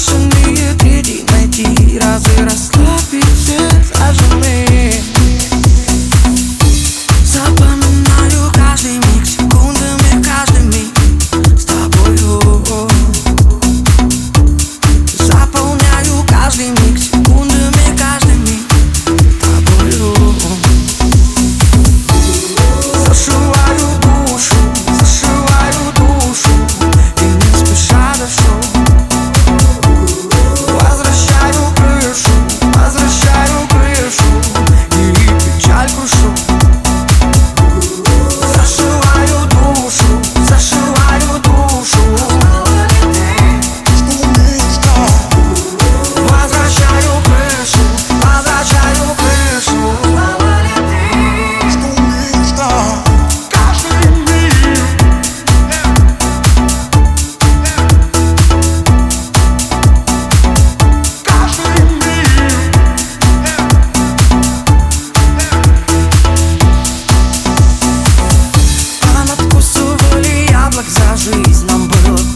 Consumir было